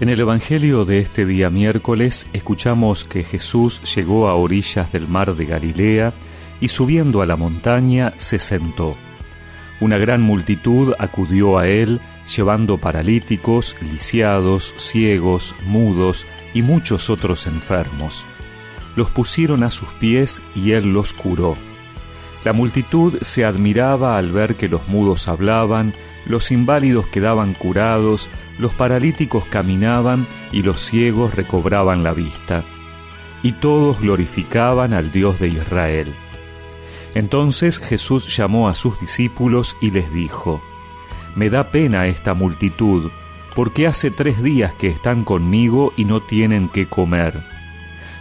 En el Evangelio de este día miércoles escuchamos que Jesús llegó a orillas del mar de Galilea y subiendo a la montaña se sentó. Una gran multitud acudió a él llevando paralíticos, lisiados, ciegos, mudos y muchos otros enfermos. Los pusieron a sus pies y él los curó. La multitud se admiraba al ver que los mudos hablaban, los inválidos quedaban curados, los paralíticos caminaban y los ciegos recobraban la vista. Y todos glorificaban al Dios de Israel. Entonces Jesús llamó a sus discípulos y les dijo, Me da pena esta multitud, porque hace tres días que están conmigo y no tienen qué comer.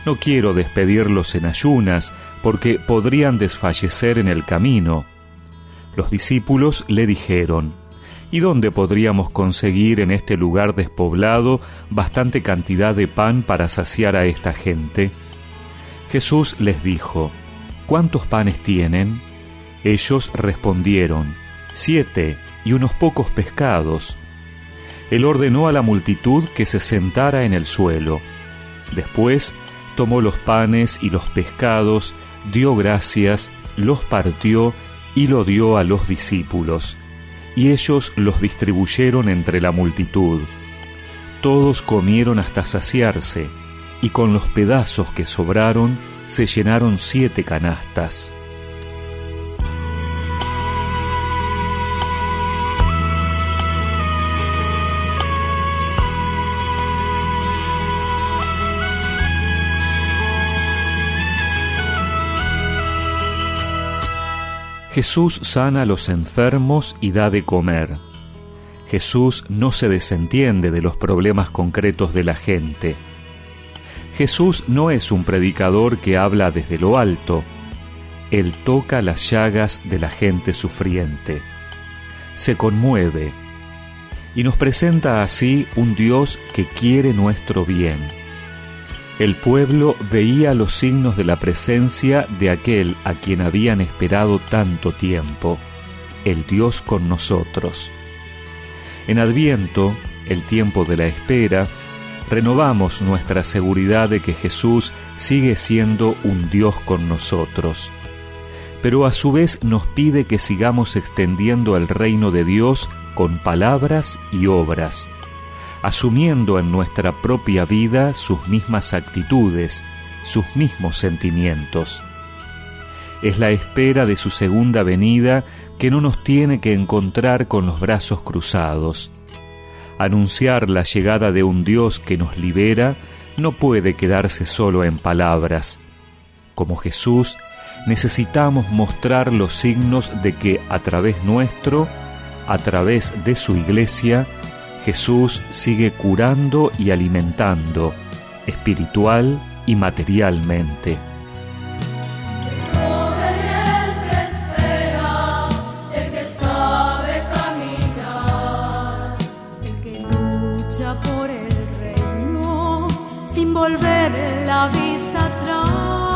No quiero despedirlos en ayunas, porque podrían desfallecer en el camino. Los discípulos le dijeron, ¿Y dónde podríamos conseguir en este lugar despoblado bastante cantidad de pan para saciar a esta gente? Jesús les dijo, ¿Cuántos panes tienen? Ellos respondieron, Siete y unos pocos pescados. Él ordenó a la multitud que se sentara en el suelo. Después tomó los panes y los pescados, dio gracias, los partió y lo dio a los discípulos y ellos los distribuyeron entre la multitud. Todos comieron hasta saciarse, y con los pedazos que sobraron se llenaron siete canastas. Jesús sana a los enfermos y da de comer. Jesús no se desentiende de los problemas concretos de la gente. Jesús no es un predicador que habla desde lo alto. Él toca las llagas de la gente sufriente. Se conmueve y nos presenta así un Dios que quiere nuestro bien el pueblo veía los signos de la presencia de aquel a quien habían esperado tanto tiempo, el Dios con nosotros. En Adviento, el tiempo de la espera, renovamos nuestra seguridad de que Jesús sigue siendo un Dios con nosotros, pero a su vez nos pide que sigamos extendiendo el reino de Dios con palabras y obras asumiendo en nuestra propia vida sus mismas actitudes, sus mismos sentimientos. Es la espera de su segunda venida que no nos tiene que encontrar con los brazos cruzados. Anunciar la llegada de un Dios que nos libera no puede quedarse solo en palabras. Como Jesús, necesitamos mostrar los signos de que a través nuestro, a través de su iglesia, Jesús sigue curando y alimentando espiritual y materialmente. Por el reino sin volver la vista atrás,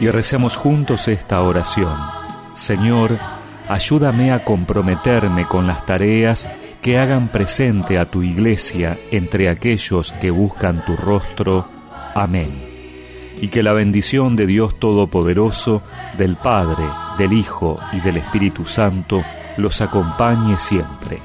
Y recemos juntos esta oración. Señor, ayúdame a comprometerme con las tareas que hagan presente a tu iglesia entre aquellos que buscan tu rostro. Amén. Y que la bendición de Dios Todopoderoso, del Padre, del Hijo y del Espíritu Santo los acompañe siempre.